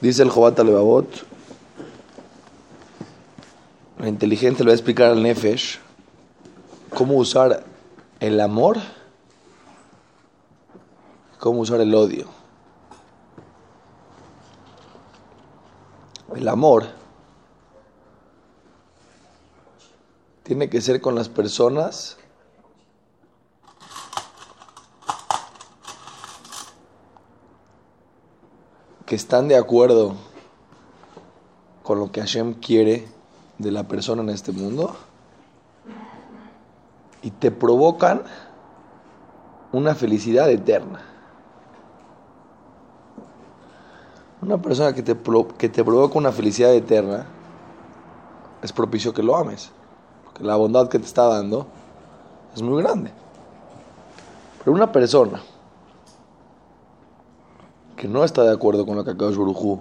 Dice el Jobat la inteligente le va a explicar al Nefesh cómo usar el amor, cómo usar el odio. El amor tiene que ser con las personas que están de acuerdo con lo que Hashem quiere de la persona en este mundo y te provocan una felicidad eterna. Una persona que te, que te provoca una felicidad eterna es propicio que lo ames, porque la bondad que te está dando es muy grande. Pero una persona que no está de acuerdo con lo que Akadosh Baruj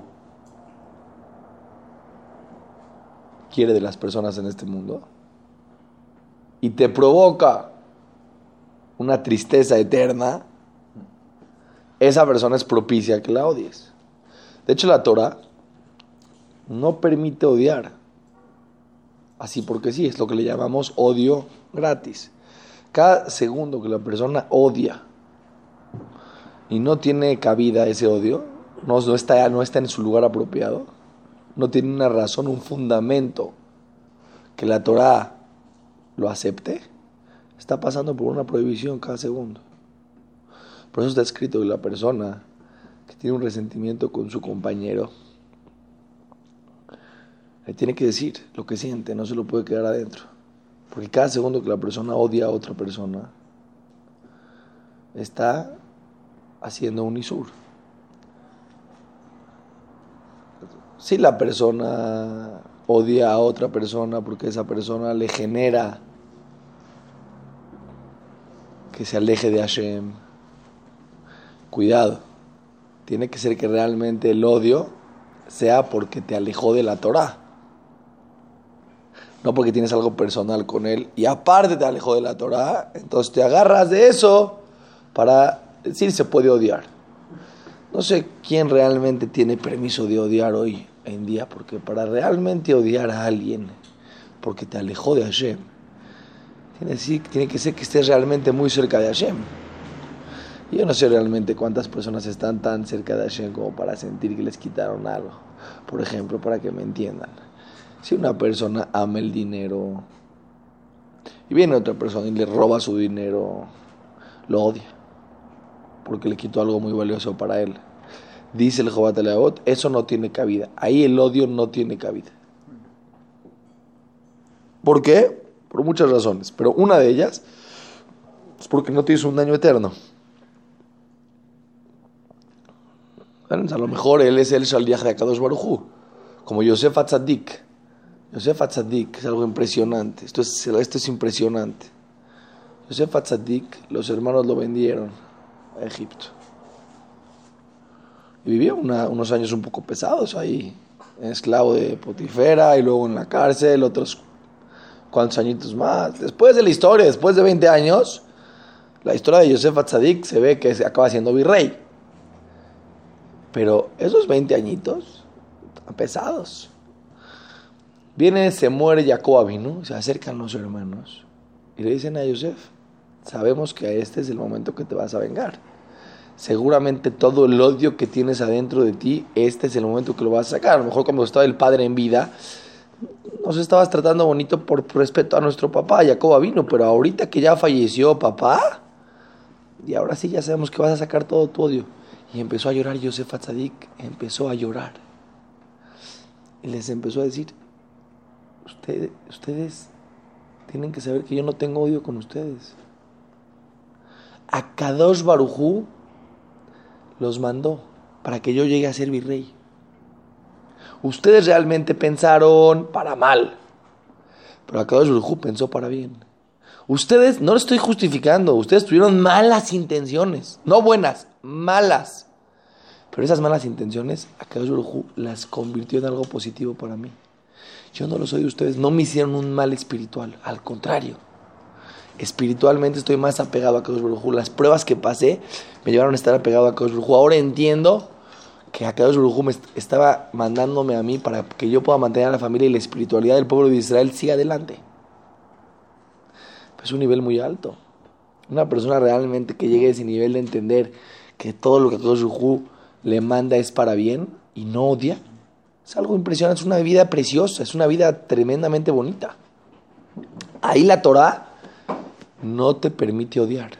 quiere de las personas en este mundo y te provoca una tristeza eterna, esa persona es propicia que la odies. De hecho, la Torah no permite odiar. Así porque sí, es lo que le llamamos odio gratis. Cada segundo que la persona odia y no tiene cabida ese odio, no, está, no está en su lugar apropiado, no tiene una razón, un fundamento que la Torah lo acepte, está pasando por una prohibición cada segundo. Por eso está escrito que la persona que tiene un resentimiento con su compañero, le tiene que decir lo que siente, no se lo puede quedar adentro. Porque cada segundo que la persona odia a otra persona, está haciendo un isur. Si la persona odia a otra persona porque esa persona le genera que se aleje de Hashem, cuidado, tiene que ser que realmente el odio sea porque te alejó de la Torah. No porque tienes algo personal con él y aparte te alejó de la Torah, entonces te agarras de eso para decir se puede odiar. No sé quién realmente tiene permiso de odiar hoy en día, porque para realmente odiar a alguien, porque te alejó de Hashem, tiene, tiene que ser que estés realmente muy cerca de Hashem. Yo no sé realmente cuántas personas están tan cerca de Hashem como para sentir que les quitaron algo. Por ejemplo, para que me entiendan. Si una persona ama el dinero y viene otra persona y le roba su dinero, lo odia porque le quitó algo muy valioso para él. Dice el Jobat Leaot, eso no tiene cabida. Ahí el odio no tiene cabida. ¿Por qué? Por muchas razones, pero una de ellas es porque no tienes un daño eterno. A lo mejor él es el Shaldiach de Akadosh Baruchu, como Yosef Atzadik. Yosef Atzadik es algo impresionante. Esto es, esto es impresionante. Yosef Atzadik, los hermanos lo vendieron Egipto. Y vivió unos años un poco pesados ahí, esclavo de Potifera y luego en la cárcel, otros cuantos añitos más. Después de la historia, después de 20 años, la historia de Yosef Atzadik se ve que acaba siendo virrey. Pero esos 20 añitos, pesados. Viene, se muere Jacob ¿no? se acercan los hermanos y le dicen a Yosef, sabemos que este es el momento que te vas a vengar. Seguramente todo el odio que tienes adentro de ti, este es el momento que lo vas a sacar. A lo mejor cuando estaba el padre en vida, nos estabas tratando bonito por respeto a nuestro papá, Jacoba vino, pero ahorita que ya falleció papá, y ahora sí ya sabemos que vas a sacar todo tu odio. Y empezó a llorar Yosef Atzadik, empezó a llorar. Y les empezó a decir, ustedes, ustedes tienen que saber que yo no tengo odio con ustedes a Kadosh Barujú los mandó para que yo llegue a ser virrey. Ustedes realmente pensaron para mal, pero Kadosh Barujú pensó para bien. Ustedes, no lo estoy justificando, ustedes tuvieron malas intenciones, no buenas, malas. Pero esas malas intenciones, Kadosh Barujú las convirtió en algo positivo para mí. Yo no lo soy de ustedes, no me hicieron un mal espiritual, al contrario espiritualmente estoy más apegado a Kadosh Baruj Las pruebas que pasé me llevaron a estar apegado a Kadosh Baruj Ahora entiendo que Akadosh Baruj Hu me estaba mandándome a mí para que yo pueda mantener a la familia y la espiritualidad del pueblo de Israel siga adelante. Es un nivel muy alto. Una persona realmente que llegue a ese nivel de entender que todo lo que Akadosh Baruj le manda es para bien y no odia, es algo impresionante, es una vida preciosa, es una vida tremendamente bonita. Ahí la Torah no te permite odiar.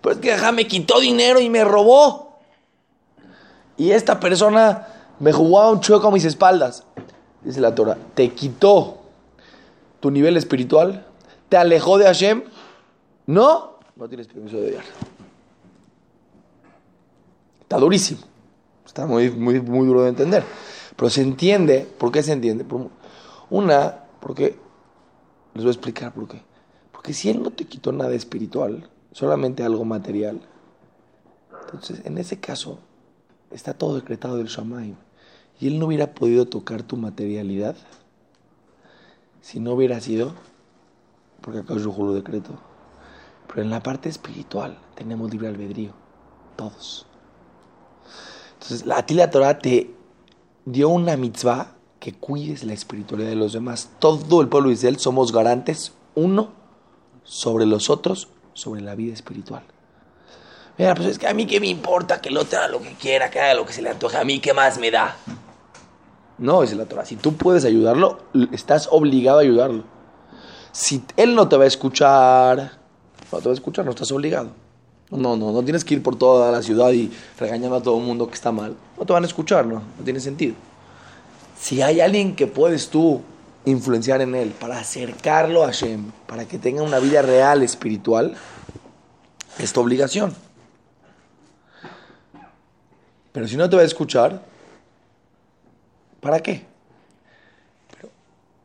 Pero es que me quitó dinero y me robó. Y esta persona me jugó a un chueco a mis espaldas. Dice la Torah, te quitó tu nivel espiritual, te alejó de Hashem. No, no tienes permiso de odiar. Está durísimo. Está muy, muy, muy duro de entender. Pero se entiende. ¿Por qué se entiende? Una, porque. Les voy a explicar por qué. Porque si Él no te quitó nada espiritual, solamente algo material, entonces en ese caso está todo decretado del Shamaim. Y Él no hubiera podido tocar tu materialidad si no hubiera sido, porque acá yo lo decreto. Pero en la parte espiritual tenemos libre albedrío, todos. Entonces, a ti la Torah te dio una mitzvah que cuides la espiritualidad de los demás. Todo el pueblo de Israel somos garantes, uno sobre los otros, sobre la vida espiritual. Mira, pues es que a mí qué me importa que el otro haga lo que quiera, que haga lo que se le antoje, a mí qué más me da. No, dice la Torah, si tú puedes ayudarlo, estás obligado a ayudarlo. Si él no te va a escuchar, no te va a escuchar, no estás obligado. No, no, no tienes que ir por toda la ciudad y regañando a todo el mundo que está mal. No te van a escuchar, no, no tiene sentido. Si hay alguien que puedes tú influenciar en él para acercarlo a Hashem, para que tenga una vida real espiritual, es tu obligación. Pero si no te va a escuchar, ¿para qué? Pero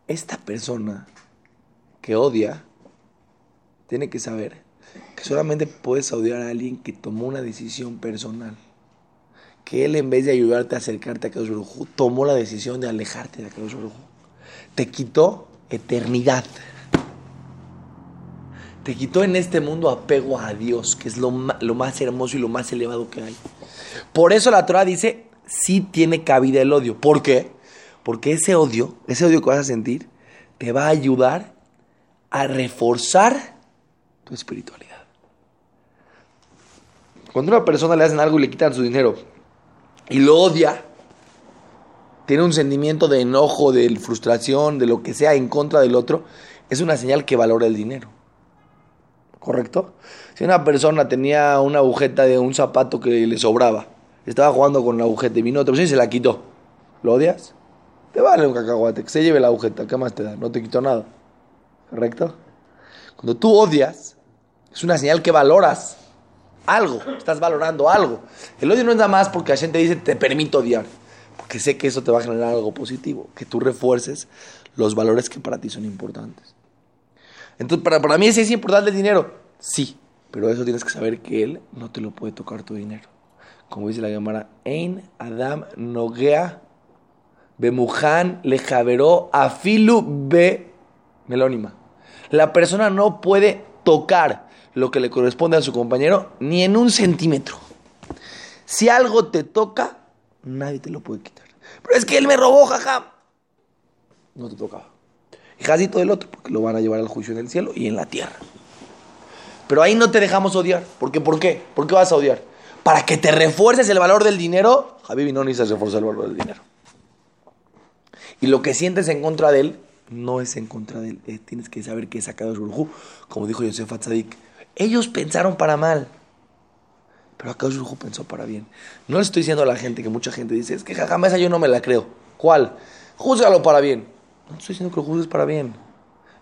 esta persona que odia tiene que saber que solamente puedes odiar a alguien que tomó una decisión personal. Que él en vez de ayudarte a acercarte a Kadosh Baruj tomó la decisión de alejarte de Kadosh Baruj Te quitó eternidad. Te quitó en este mundo apego a Dios, que es lo, más hermoso y lo más elevado que hay. Por eso la Torah dice, sí tiene cabida el odio. ¿Por qué? Porque ese odio, ese odio que vas a sentir, te va a ayudar a reforzar tu espiritualidad. Cuando una persona le hacen algo y le quitan su dinero y lo odia, tiene un sentimiento de enojo, de frustración, de lo que sea en contra del otro, es una señal que valora el dinero. ¿Correcto? Si una persona tenía una agujeta de un zapato que le sobraba, estaba jugando con la agujeta y vino otra persona y se la quitó, ¿lo odias? Te vale un cacahuate, que se lleve la agujeta, ¿qué más te da? No te quitó nada. ¿Correcto? Cuando tú odias, es una señal que valoras algo, estás valorando algo. El odio no es nada más porque la gente dice te permito odiar, porque sé que eso te va a generar algo positivo, que tú refuerces los valores que para ti son importantes. Entonces, para, para mí es importante el dinero, sí, pero eso tienes que saber que él no te lo puede tocar tu dinero. Como dice la Gemara, Ein Adam Nogea Bemuhan Lejaveró Afilu Be Melónima. La persona no puede tocar lo que le corresponde a su compañero ni en un centímetro. Si algo te toca, nadie te lo puede quitar. Pero es que él me robó, jaja. No te tocaba. Y jazito del otro, porque lo van a llevar al juicio en el cielo y en la tierra. Pero ahí no te dejamos odiar. ¿Por qué? ¿Por qué? ¿Por qué vas a odiar? Para que te refuerces el valor del dinero. Javi no necesitas reforzar el valor del dinero. Y lo que sientes en contra de él, no es en contra de él. Eh, tienes que saber que es sacado de Como dijo Yosef Atzadik, ellos pensaron para mal. Pero acá Baruj pensó para bien. No le estoy diciendo a la gente que mucha gente dice, es que jamás yo no me la creo. ¿Cuál? Júzgalo para bien. No estoy diciendo que lo juzgues para bien.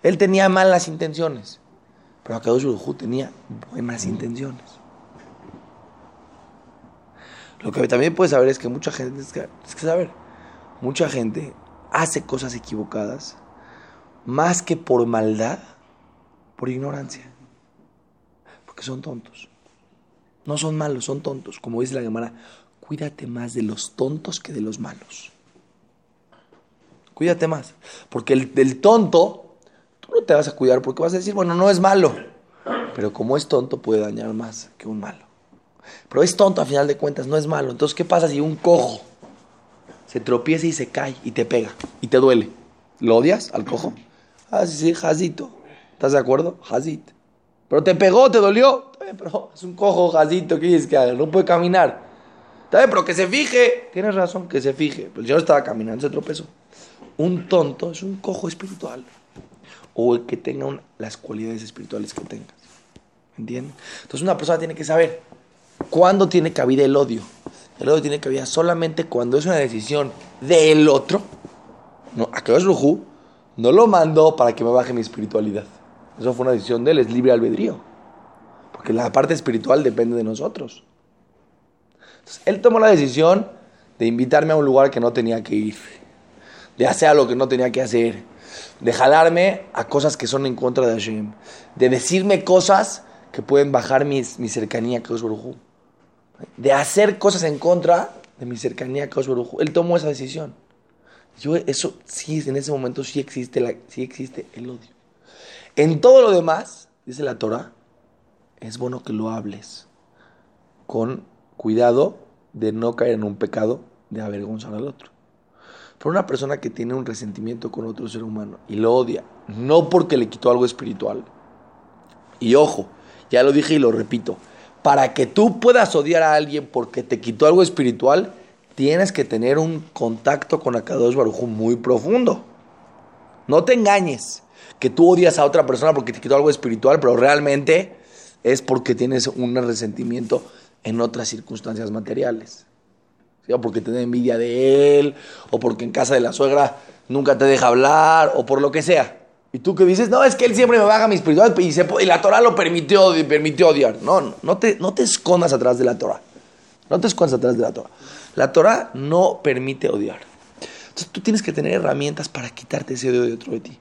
Él tenía malas intenciones. Pero acá Baruj tenía buenas intenciones. Lo que también puedes saber es que mucha gente, es que, es que saber, mucha gente hace cosas equivocadas más que por maldad, por ignorancia son tontos. No son malos, son tontos. Como dice la Gemara, cuídate más de los tontos que de los malos. Cuídate más. Porque el del tonto, tú no te vas a cuidar porque vas a decir, bueno, no es malo. Pero como es tonto, puede dañar más que un malo. Pero es tonto a final de cuentas, no es malo. Entonces, ¿qué pasa si un cojo se tropieza y se cae y te pega y te duele? ¿Lo odias al cojo? Ah, sí, sí, Jazito. ¿Estás de acuerdo? Jazit. Pero te pegó, te dolió. Pero es un cojo, Jazito, ¿qué quieres que haga? No puede caminar. Está bien, pero que se fije. Tienes razón, que se fije. Pero el señor estaba caminando, se tropezó. Un tonto es un cojo espiritual. O el que tenga las cualidades espirituales que tengas. ¿Entiendes? Entonces una persona tiene que saber cuándo tiene cabida el odio. El odio tiene cabida solamente cuando es una decisión del otro. No, a es Rujú no lo mandó para que me baje mi espiritualidad. Eso fue una decisión de él, es libre albedrío. Porque la parte espiritual depende de nosotros. Él tomó la decisión de invitarme a un lugar que no tenía que ir, de hacer algo que no tenía que hacer, de jalarme a cosas que son en contra de Hashem, de decirme cosas que pueden bajar mi, mi cercanía a Kadosh de hacer cosas en contra de mi cercanía a Kadosh Él tomó esa decisión. Yo, eso sí, en ese momento sí existe, la, sí existe el odio. En todo lo demás, dice la Torah, es bueno que lo hables con cuidado de no caer en un pecado de avergonzar al otro. Pero una persona que tiene un resentimiento con otro ser humano y lo odia, no porque le quitó algo espiritual, y ojo, ya lo dije y lo repito, para que tú puedas odiar a alguien porque te quitó algo espiritual, tienes que tener un contacto con Akadosh Baruj muy profundo. No te engañes que tú odias a otra persona porque te quitó algo espiritual, pero realmente es porque tienes un resentimiento en otras circunstancias materiales. O porque te da envidia de él, o porque en casa de la suegra nunca te deja hablar, o por lo que sea. Y tú que dices, no, es que él siempre me baja mi espiritualidad y, la Torah lo permitió, permitió odiar. No, no te, no te escondas atrás de la Torah. No te escondas atrás de la Torah. La Torah no permite odiar. Entonces tú tienes que tener herramientas para quitarte ese odio de otro de ti.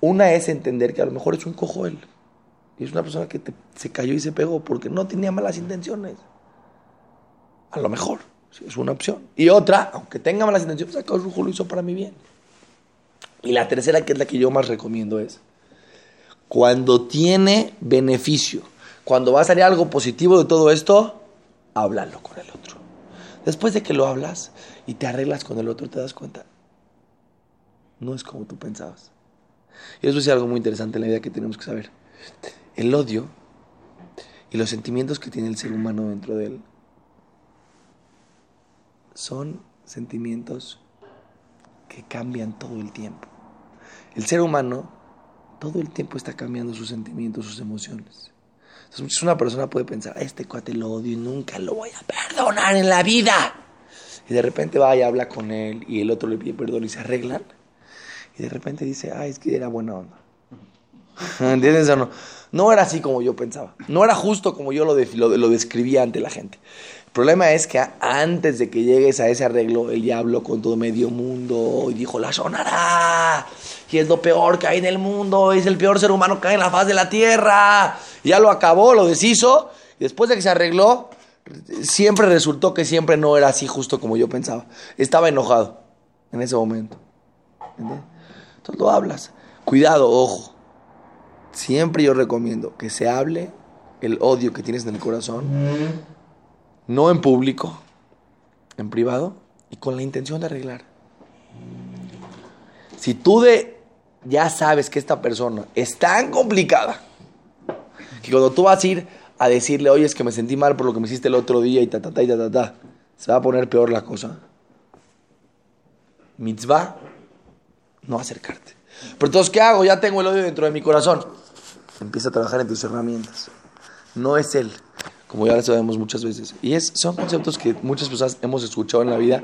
Una es entender que a lo mejor es un cojo él. Y es una persona que se cayó y se pegó porque no tenía malas intenciones. A lo mejor, es una opción. Y otra, aunque tenga malas intenciones, pues acá lo hizo para mi bien. Y la tercera, que es la que yo más recomiendo, es cuando tiene beneficio, cuando va a salir algo positivo de todo esto, háblalo con el otro. Después de que lo hablas y te arreglas con el otro, te das cuenta, no es como tú pensabas. Y eso es algo muy interesante en la vida que tenemos que saber. El odio y los sentimientos que tiene el ser humano dentro de él son sentimientos que cambian todo el tiempo. El ser humano todo el tiempo está cambiando sus sentimientos, sus emociones. Entonces una persona puede pensar, este cuate lo odio y nunca lo voy a perdonar en la vida. Y de repente va y habla con él y el otro le pide perdón y se arreglan. Y de repente dice, ay, es que era buena onda. ¿Entiendes o no? No era así como yo pensaba. No era justo como yo lo, describía ante la gente problema es que antes de que llegues a ese arreglo, el diablo con todo medio mundo y dijo, la sonará. Y es lo peor que hay en el mundo, es el peor ser humano que hay en la faz de la tierra. ya lo acabó, lo deshizo. Y después de que se arregló, siempre resultó que siempre no era así justo como yo pensaba. Estaba enojado en ese momento. Entonces lo hablas. Cuidado, ojo. Siempre yo recomiendo que se hable el odio que tienes en el corazón no en público, en privado y con la intención de arreglar. Si tú de ya sabes que esta persona es tan complicada que cuando tú vas a ir a decirle, oye, es que me sentí mal por lo que me hiciste el otro día y ta, ta, ta, y ta, ta, ta, se va a poner peor la cosa. Mitzvah, no acercarte. Pero entonces, ¿qué hago? Ya tengo el odio dentro de mi corazón. Empieza a trabajar en tus herramientas. No es él como ya lo sabemos muchas veces. Y es, son conceptos que muchas personas hemos escuchado en la vida,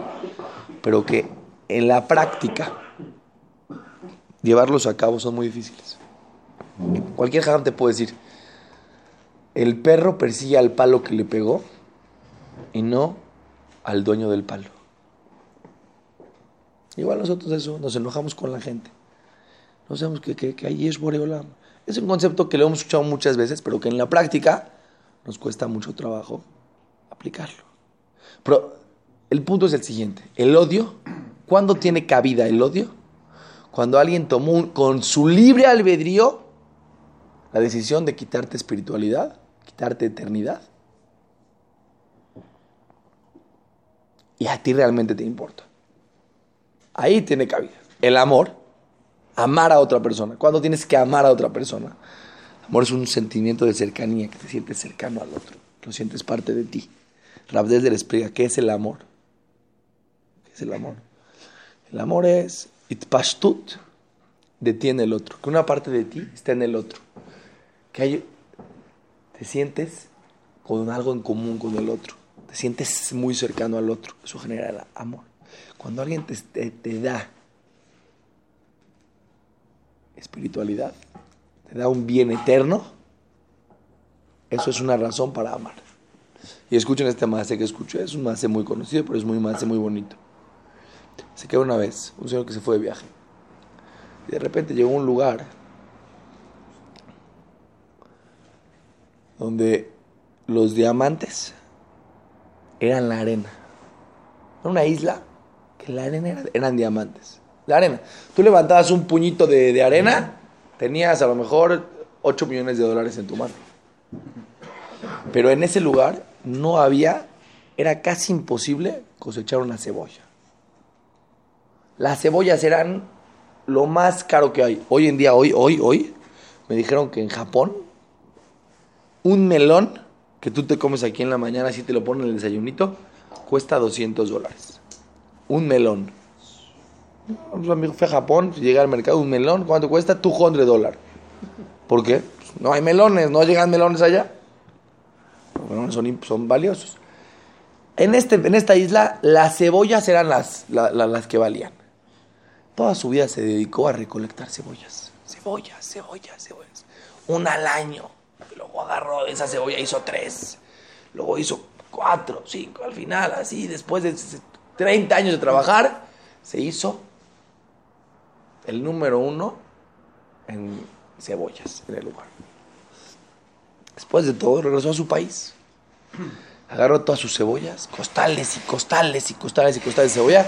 pero que en la práctica llevarlos a cabo son muy difíciles. Cualquier jajam te puede decir, el perro persigue al palo que le pegó y no al dueño del palo. Igual nosotros eso, nos enojamos con la gente. No sabemos que, ahí es Boreolam. Es un concepto que lo hemos escuchado muchas veces, pero que en la práctica nos cuesta mucho trabajo aplicarlo. Pero el punto es el siguiente. El odio, ¿cuándo tiene cabida el odio? Cuando alguien tomó con su libre albedrío la decisión de quitarte espiritualidad, quitarte eternidad. Y a ti realmente te importa. Ahí tiene cabida. El amor, amar a otra persona. ¿Cuándo tienes que amar a otra persona? Amor es un sentimiento de cercanía, que te sientes cercano al otro, lo sientes parte de ti. Rabdes le explica qué es el amor. ¿Qué es el amor? El amor es itpashtut, detiene el otro, que una parte de ti está en el otro, que hay, te sientes con algo en común con el otro, te sientes muy cercano al otro, eso genera el amor. Cuando alguien te, te da espiritualidad, te da un bien eterno, eso es una razón para amar. Y escuchen este mace que escuché, es un mace muy conocido, pero es muy mace muy bonito. Se quedó una vez, un señor que se fue de viaje. Y de repente llegó a un lugar donde los diamantes eran la arena. Era una isla que la arena era, eran diamantes. La arena. Tú levantabas un puñito de, de arena, tenías a lo mejor 8 millones de dólares en tu mano. Pero en ese lugar no había, era casi imposible cosechar una cebolla. Las cebollas eran lo más caro que hay. Hoy en día, hoy, hoy, hoy, me dijeron que en Japón, un melón que tú te comes aquí en la mañana, si te lo ponen en el desayunito, cuesta 200 dólares. Un melón. Un amigo fue a Japón, llega al mercado, un melón, ¿cuánto cuesta? 200 dólares. ¿Por qué? Pues no hay melones, no llegan melones allá. Los melones son, son valiosos. En, este, en esta isla, las cebollas eran las, las que valían. Toda su vida se dedicó a recolectar cebollas. Cebollas, cebollas, cebollas. Una al año. Luego agarró esa cebolla, hizo tres. Luego hizo cuatro, cinco. Al final, así, después de 30 años de trabajar, se hizo el número uno en cebollas en el lugar. Después de todo, regresó a su país. Agarró todas sus cebollas, costales y costales y costales y costales de cebolla,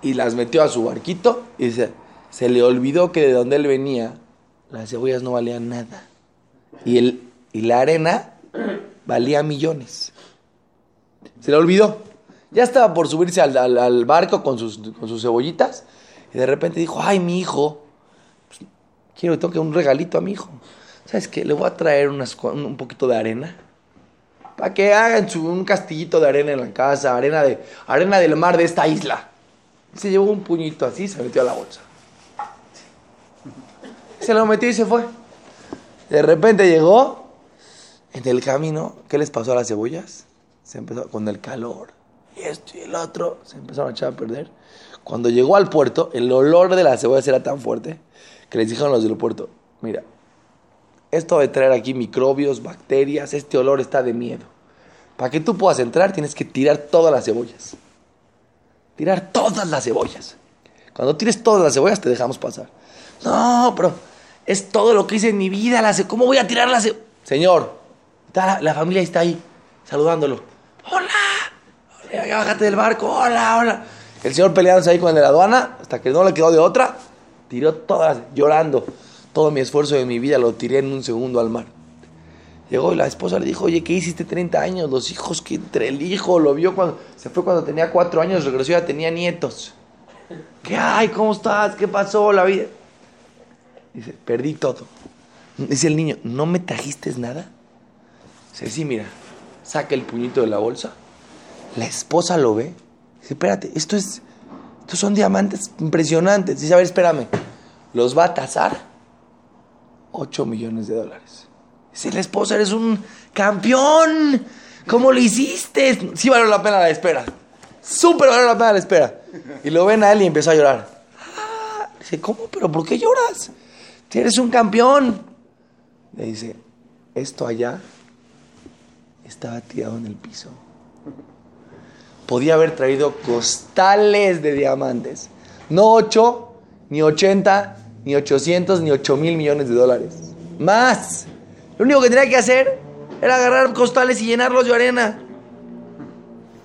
y las metió a su barquito y se, se le olvidó que de donde él venía, las cebollas no valían nada. Y, el, y la arena valía millones. Se le olvidó. Ya estaba por subirse al, al, barco con sus, con sus cebollitas y de repente dijo, ay, mi hijo, pues, quiero que toque un regalito a mi hijo. ¿Sabes qué? Le voy a traer un poquito de arena. Para que hagan un castillito de arena en la casa, arena, de, arena del mar de esta isla. Se llevó un puñito así, se metió a la bolsa. Se lo metió y se fue. De repente llegó en el camino. ¿Qué les pasó a las cebollas? Se empezó con el calor. Y esto y el otro. Se empezaron a echar a perder. Cuando llegó al puerto, el olor de las cebollas era tan fuerte que les dijeron los del puerto: Mira, esto de traer aquí microbios, bacterias, este olor está de miedo. Para que tú puedas entrar, tienes que tirar todas las cebollas. Tirar todas las cebollas. Cuando tires todas las cebollas, te dejamos pasar. No, pero es todo lo que hice en mi vida. ¿Cómo voy a tirar las cebollas? Señor, la, la, familia está ahí, saludándolo. ¡Hola! Bájate del barco. ¡Hola, hola! El señor peleándose ahí con el de la aduana, hasta que no le quedó de otra, tiró todas, llorando. Todo mi esfuerzo de mi vida lo tiré en un segundo al mar. Llegó y la esposa le dijo, oye, ¿qué hiciste 30 años? Los hijos que entre el hijo lo vio cuando se fue cuando tenía 4 años, regresó y ya tenía nietos. ¿Qué hay? ¿Cómo estás? ¿Qué pasó? La vida. Dice, perdí todo. Dice el niño, ¿no me trajiste nada? Dice, sí, mira, saca el puñito de la bolsa. La esposa lo ve. Dice, espérate, esto es, estos son diamantes impresionantes. Dice, a ver, espérame. Los va a tasar 8 millones de dólares. Dice, la esposa, eres un campeón. ¿Cómo lo hiciste? Sí valió la pena la espera. Súper valió la pena la espera. Y lo ven a él y empezó a llorar. Ah, dice, ¿cómo? ¿Pero por qué lloras? Si eres un campeón. Le dice, esto allá estaba tirado en el piso. Podía haber traído costales de diamantes. No 8, ni 80, ni 800, ni 8 mil millones de dólares. Más. Lo único que tenía que hacer era agarrar costales y llenarlos de arena.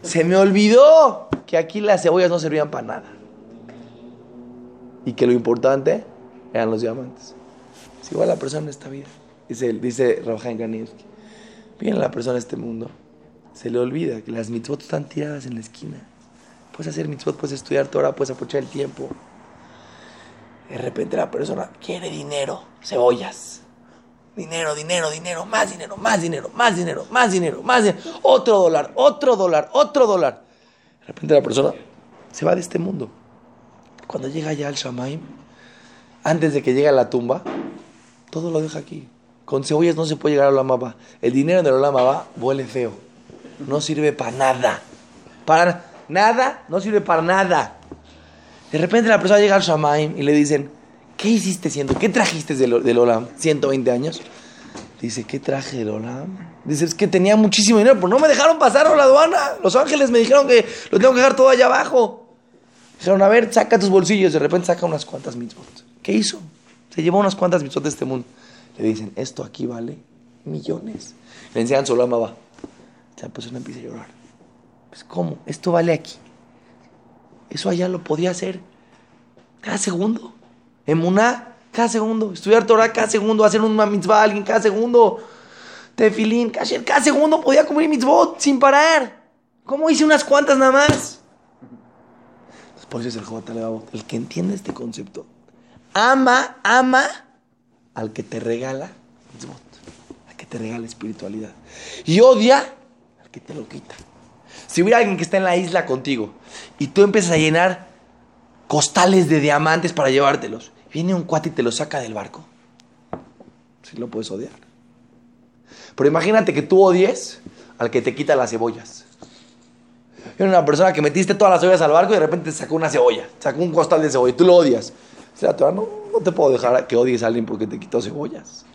Se me olvidó que aquí las cebollas no servían para nada. Y que lo importante eran los diamantes. Es igual la persona en esta vida. Dice, dice Rabhaim Kanievski. Viene la persona en este mundo. Se le olvida que las mitzvot están tiradas en la esquina. puedes hacer mitzvot, puedes estudiar Torah, puedes aprovechar el tiempo. De repente la persona quiere dinero, cebollas. Dinero, dinero, dinero, más dinero, más dinero, más dinero, más dinero, más dinero. Otro dólar, otro dólar, otro dólar. De repente la persona se va de este mundo. Cuando llega ya al Shamaim, antes de que llegue a la tumba, todo lo deja aquí. Con cebollas no se puede llegar a la mapa. El dinero de la va huele feo. No sirve para nada. Para nada, no sirve para nada. De repente la persona llega al Shamaim y le dicen, ¿qué hiciste siendo? ¿Qué trajiste del, del Olam? 120 años. Dice, ¿qué traje del Olam? Dice, es que tenía muchísimo dinero, pero no me dejaron pasar a la aduana. Los ángeles me dijeron que lo tengo que dejar todo allá abajo. Dijeron, a ver, saca tus bolsillos. De repente saca unas cuantas mitzvot. ¿Qué hizo? Se llevó unas cuantas mitzvot de este mundo. Le dicen, esto aquí vale millones. Le enseñan su Olam va. La persona empieza a llorar. Pues, ¿cómo? Esto vale aquí. Eso allá lo podía hacer cada segundo. Emuná, cada segundo. Estudiar Torah cada segundo. Hacer un mitzvah alguien cada segundo. Tefilín, kasher, cada segundo podía comer mitzvot sin parar. ¿Cómo hice unas cuantas nada más? Por eso es el J. El que entiende este concepto. Ama, ama al que te regala mitzvot. Al que te regala espiritualidad. Y odia que te lo quita. Si hubiera alguien que está en la isla contigo y tú empiezas a llenar costales de diamantes para llevártelos, viene un cuate y te los saca del barco, sí lo puedes odiar. Pero imagínate que tú odies al que te quita las cebollas. Era una persona que metiste todas las cebollas al barco y de repente te sacó una cebolla, sacó un costal de cebolla y tú lo odias. O sea, no, no te puedo dejar que odies a alguien porque te quitó cebollas.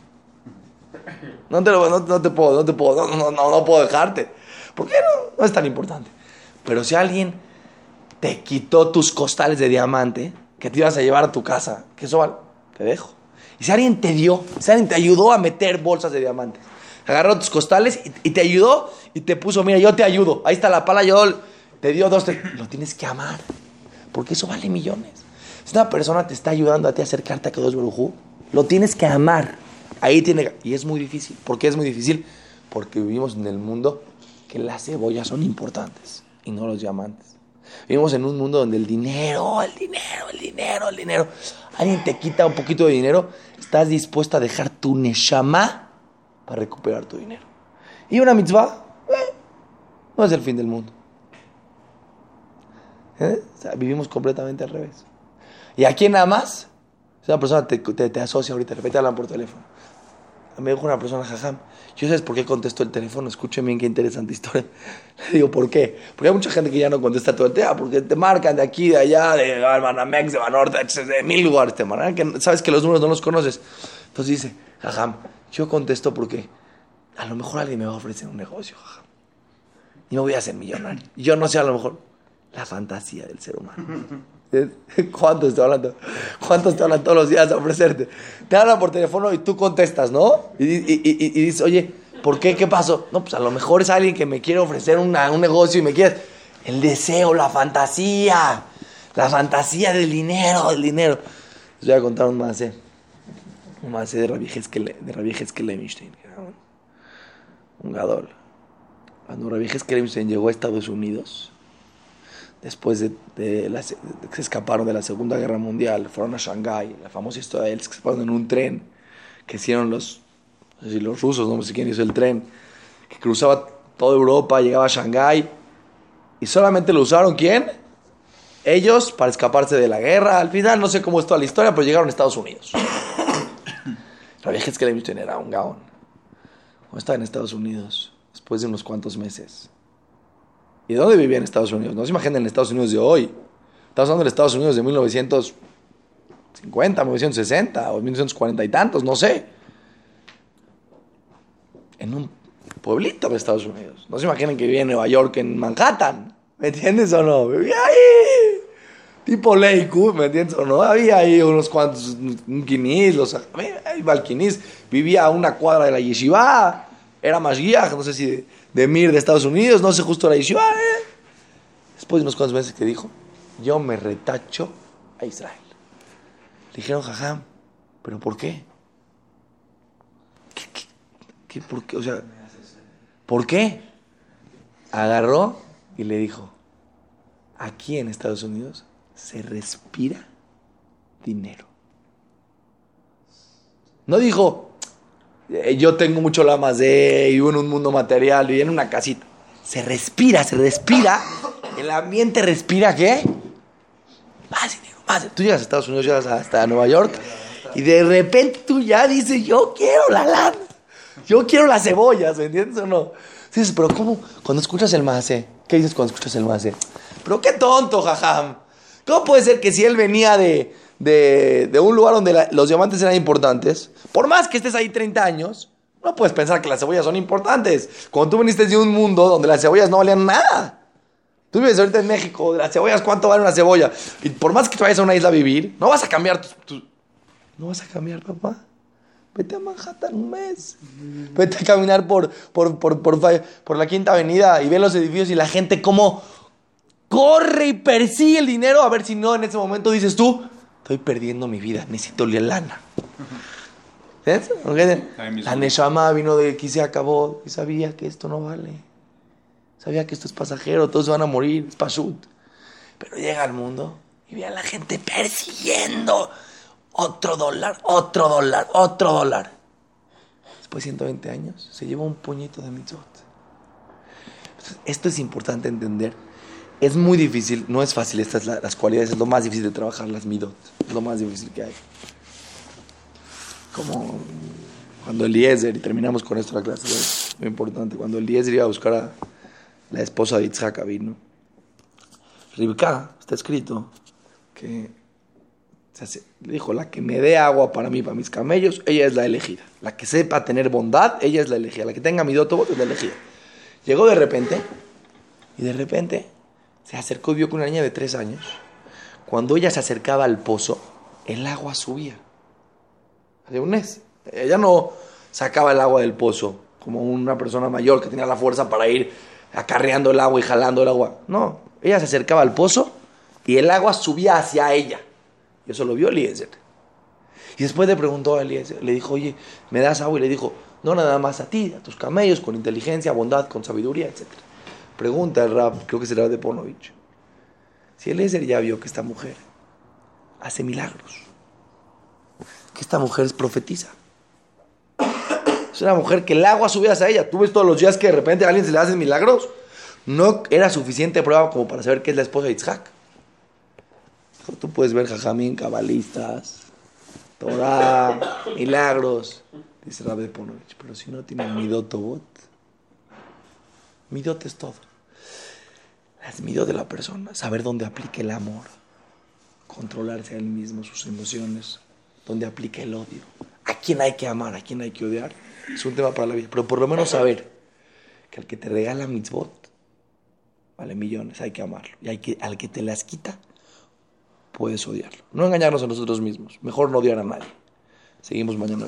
No te, no, no te puedo, no te puedo, no, no, no puedo dejarte. ¿Por qué no? No es tan importante. Pero si alguien te quitó tus costales de diamante que te ibas a llevar a tu casa, que eso vale, te dejo. Y si alguien te dio, si alguien te ayudó a meter bolsas de diamantes, agarró tus costales y, te ayudó y te puso, mira, yo te ayudo, ahí está la pala, yo te dio dos, lo tienes que amar, porque eso vale millones. Si una persona te está ayudando a ti a acercarte a dos Barujú, lo tienes que amar. Ahí tiene, y es muy difícil. ¿Por qué es muy difícil? Porque vivimos en el mundo que las cebollas son importantes y no los diamantes. Vivimos en un mundo donde el dinero, el dinero, el dinero, el dinero. Alguien te quita un poquito de dinero, estás dispuesto a dejar tu neshama para recuperar tu dinero. Y una mitzvah, eh, no es el fin del mundo. ¿Eh? vivimos completamente al revés. ¿Y a quién nada más? Una persona te, te, asocia ahorita, de hablan por teléfono. Me dijo una persona, jajam, ¿yo sabes por qué contesto el teléfono? Escuchen bien qué interesante historia. Le digo, ¿por qué? Porque hay mucha gente que ya no contesta todo el día, porque te marcan de aquí, de allá, de Banamex, de Banorte, de mil lugares te marcan, que sabes que los números no los conoces. Entonces dice, jajam, yo contesto porque a lo mejor alguien me va a ofrecer un negocio, jajam. Y me voy a hacer millonario. Yo no sé, a lo mejor, la fantasía del ser humano. ¿Cuántos te hablan? ¿Cuántos te hablan todos los días a ofrecerte? Te hablan por teléfono y tú contestas, ¿no? Y, y, dices, oye, ¿por qué? ¿Qué pasó? No, pues a lo mejor es alguien que me quiere ofrecer un negocio y me quiere... El deseo, la fantasía. La fantasía del dinero, del dinero. Les voy a contar un más, Un más de Rabbi de un gadol. Cuando Rabbi Hezkel llegó a Estados Unidos, después de, que se escaparon de la Segunda Guerra Mundial, fueron a Shanghái, la famosa historia de ellos que se escaparon en un tren que hicieron los, los rusos, no sé quién hizo el tren, que cruzaba toda Europa, llegaba a Shanghái, y solamente lo usaron ¿quién? Ellos para escaparse de la guerra. Al final no sé cómo es toda la historia, pero llegaron a Estados Unidos. la vieja es que le era un gaón. ¿Cómo estaba en Estados Unidos después de unos cuantos meses? ¿Y dónde vivía en Estados Unidos? No se imaginen en Estados Unidos de hoy. Estamos hablando de Estados Unidos de 1950, 1960 o 1940 y tantos, no sé. En un pueblito de Estados Unidos. No se imaginen que vivía en Nueva York, en Manhattan. ¿Me entiendes o no? Vivía ahí. Tipo Lakewood, ¿me entiendes o no? Había ahí unos cuantos, un quinis, los, iba al. Vivía a una cuadra de la yeshiva. Era más guía, no sé si de Mir de Estados Unidos, no sé justo la yeshiva. ¿eh? Después de unos cuantos meses que dijo, yo me retacho a Israel. Le dijeron, jajam, ¿pero por qué? ¿Qué, qué, por qué? O sea, ¿por qué? Agarró y le dijo, aquí en Estados Unidos se respira dinero. No dijo, yo tengo mucho la más de, vivo en un mundo material, vivo en una casita. Se respira, se respira. El ambiente respira, ¿qué? Más dinero, más. Tú llegas a Estados Unidos, llegas hasta Nueva York, y de repente tú ya dices, yo quiero la lana. Yo quiero las cebollas, ¿me entiendes o no? Dices, pero ¿cómo? Cuando escuchas el mase, ¿qué dices cuando escuchas el mase? Pero qué tonto, jajam. ¿Cómo puede ser que si él venía de, de, un lugar donde los diamantes eran importantes, por más que estés ahí 30 años, no puedes pensar que las cebollas son importantes. Cuando tú viniste de un mundo donde las cebollas no valían nada. Tú vives ahorita en México, de las cebollas, ¿cuánto vale una cebolla? Y por más que te vayas a una isla a vivir, no vas a cambiar tu, No vas a cambiar, papá. Vete a Manhattan un mes. Vete a caminar por, por, por, por, la Quinta Avenida y ve los edificios y la gente cómo corre y persigue el dinero. A ver si no en ese momento dices tú, estoy perdiendo mi vida, necesito la lana. ¿Ves? La Neshama vino de aquí se acabó y sabía que esto no vale. Sabía que esto es pasajero, todos van a morir, es pashut. Pero llega al mundo y ve a la gente persiguiendo otro dólar, otro dólar, otro dólar. Después de 120 años se lleva un puñito de mitzvot. Esto es importante entender. Es muy difícil, no es fácil estas las cualidades, es lo más difícil de trabajar las midot, es lo más difícil que hay. Como cuando Eliezer, y terminamos con esto la clase, es muy importante, cuando Eliezer iba a buscar a la esposa de Yitzhak vino, Ribka, está escrito que le dijo, la que me dé agua para mí, para mis camellos, ella es la elegida. La que sepa tener bondad, ella es la elegida. La que tenga mi doto, es la elegida. Llegó de repente, y de repente se acercó y vio que una niña de tres años, cuando ella se acercaba al pozo, el agua subía. De un mes. Ella no sacaba el agua del pozo como una persona mayor que tenía la fuerza para ir acarreando el agua y jalando el agua. No, ella se acercaba al pozo y el agua subía hacia ella. Y eso lo vio Eliezer. Y después le preguntó a Eliezer, le dijo, oye, ¿me das agua? Y le dijo, no nada más a ti, a tus camellos, con inteligencia, bondad, con sabiduría, etc. Pregunta el rap, creo que será de Ponovich. Si Eliezer ya vio que esta mujer hace milagros, que esta mujer es profetiza. Es una mujer que el agua sube hacia ella. ¿Tú ves todos los días que de repente a alguien se le hacen milagros? No era suficiente prueba como para saber que es la esposa de Isaac. Tú puedes ver jajamín, cabalistas, Torah, milagros, dice Rabbi Ponovich. Pero si no tiene midot o midot es todo. Es midot de la persona, saber dónde aplique el amor, controlarse a él mismo, sus emociones, dónde aplique el odio, a quién hay que amar, a quién hay que odiar. Es un tema para la vida. Pero por lo menos saber que al que te regala mitzvot, vale millones, hay que amarlo. Y al que te las quita, puedes odiarlo. No engañarnos a nosotros mismos. Mejor no odiar a nadie. Seguimos mañana.